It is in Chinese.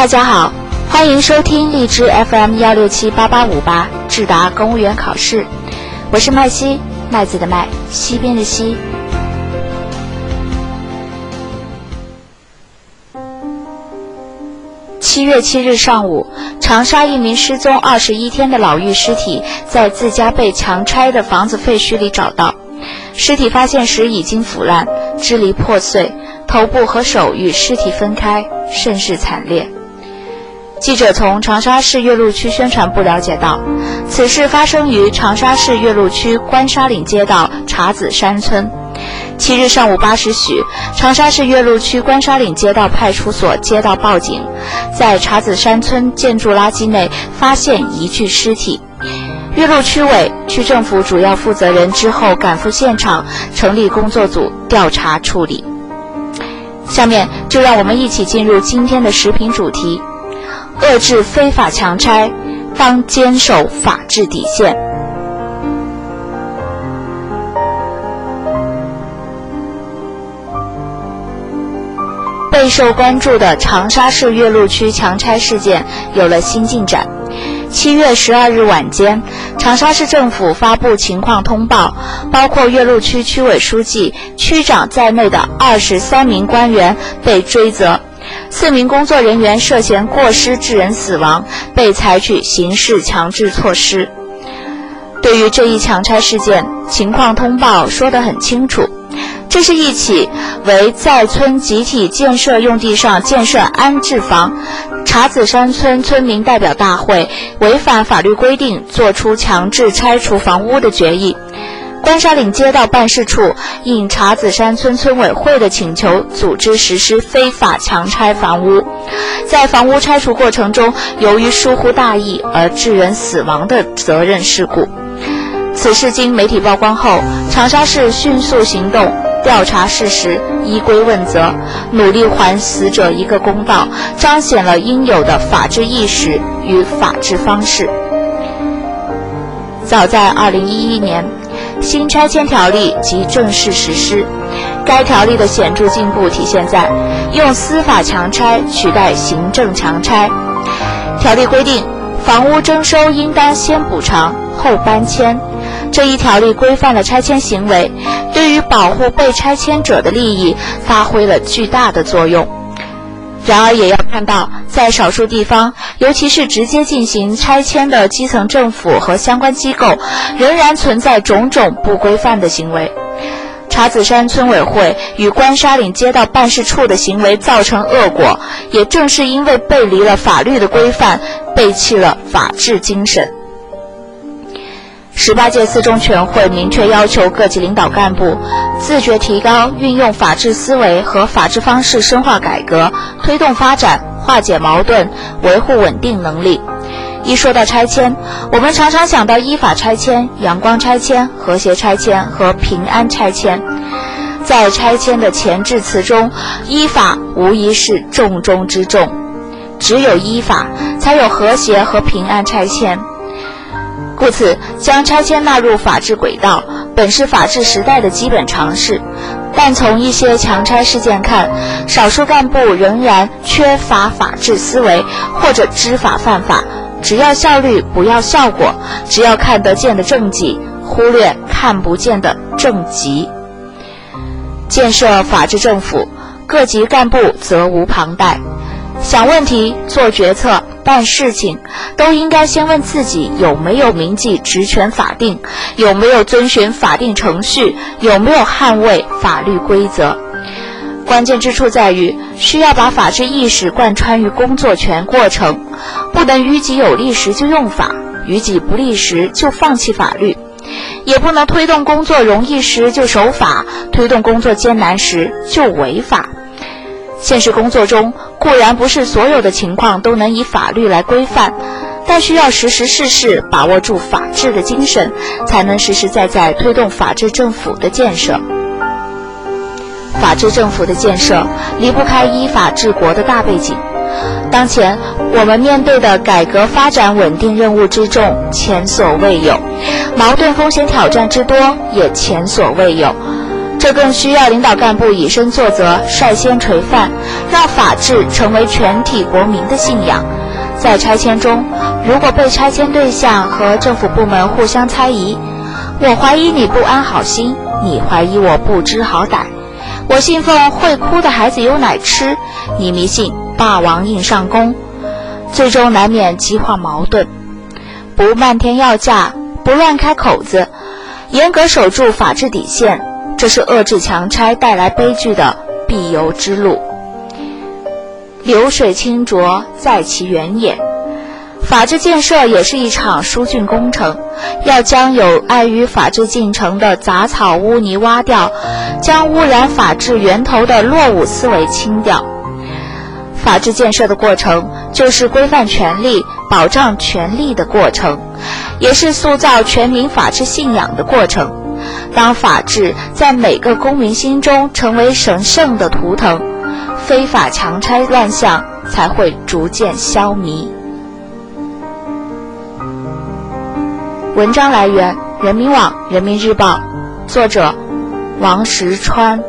大家好，欢迎收听荔枝 FM 幺六七八八五八智达公务员考试，我是麦西，麦子的麦，西边的西。七月七日上午，长沙一名失踪二十一天的老妪尸体在自家被强拆的房子废墟里找到。尸体发现时已经腐烂，支离破碎，头部和手与尸体分开，甚是惨烈。记者从长沙市岳麓区宣传部了解到，此事发生于长沙市岳麓区关沙岭街道茶子山村。七日上午八时许，长沙市岳麓区关沙岭街道派出所接到报警，在茶子山村建筑垃圾内发现一具尸体。岳麓区委、区政府主要负责人之后赶赴现场，成立工作组调查处理。下面就让我们一起进入今天的视频主题。遏制非法强拆，当坚守法治底线。备受关注的长沙市岳麓区强拆事件有了新进展。七月十二日晚间，长沙市政府发布情况通报，包括岳麓区区委书记、区长在内的二十三名官员被追责。四名工作人员涉嫌过失致人死亡，被采取刑事强制措施。对于这一强拆事件，情况通报说得很清楚：这是一起为在村集体建设用地上建设安置房，茶子山村村民代表大会违反法律规定作出强制拆除房屋的决议。关沙岭街道办事处应茶子山村村委会的请求，组织实施非法强拆房屋，在房屋拆除过程中，由于疏忽大意而致人死亡的责任事故。此事经媒体曝光后，长沙市迅速行动，调查事实，依规问责，努力还死者一个公道，彰显了应有的法治意识与法治方式。早在二零一一年。新拆迁条例即正式实施，该条例的显著进步体现在用司法强拆取代行政强拆。条例规定，房屋征收应当先补偿后搬迁。这一条例规范了拆迁行为，对于保护被拆迁者的利益发挥了巨大的作用。然而，也要看到，在少数地方，尤其是直接进行拆迁的基层政府和相关机构，仍然存在种种不规范的行为。茶子山村委会与关沙岭街道办事处的行为造成恶果，也正是因为背离了法律的规范，背弃了法治精神。十八届四中全会明确要求各级领导干部自觉提高运用法治思维和法治方式深化改革、推动发展、化解矛盾、维护稳定能力。一说到拆迁，我们常常想到依法拆迁、阳光拆迁、和谐拆迁和平安拆迁。在拆迁的前置词中，依法无疑是重中之重。只有依法，才有和谐和平安拆迁。故此，将拆迁纳入法治轨道，本是法治时代的基本常识。但从一些强拆事件看，少数干部仍然缺乏法治思维，或者知法犯法，只要效率不要效果，只要看得见的政绩，忽略看不见的政绩。建设法治政府，各级干部责无旁贷。想问题、做决策、办事情，都应该先问自己有没有铭记职权法定，有没有遵循法定程序，有没有捍卫法律规则。关键之处在于，需要把法治意识贯穿于工作全过程，不能于己有利时就用法，于己不利时就放弃法律，也不能推动工作容易时就守法，推动工作艰难时就违法。现实工作中固然不是所有的情况都能以法律来规范，但需要时时事事把握住法治的精神，才能实实在在推动法治政府的建设。法治政府的建设离不开依法治国的大背景。当前我们面对的改革发展稳定任务之重，前所未有；矛盾风险挑战之多，也前所未有。这更需要领导干部以身作则，率先垂范，让法治成为全体国民的信仰。在拆迁中，如果被拆迁对象和政府部门互相猜疑，我怀疑你不安好心，你怀疑我不知好歹。我信奉会哭的孩子有奶吃，你迷信霸王硬上弓，最终难免激化矛盾。不漫天要价，不乱开口子，严格守住法治底线，这是遏制强拆带来悲剧的必由之路。流水清浊在其原也。法治建设也是一场疏浚工程，要将有碍于法治进程的杂草污泥挖掉，将污染法治源头的落伍思维清掉。法治建设的过程，就是规范权利、保障权利的过程，也是塑造全民法治信仰的过程。当法治在每个公民心中成为神圣的图腾，非法强拆乱象才会逐渐消弭。文章来源：人民网、人民日报，作者：王石川。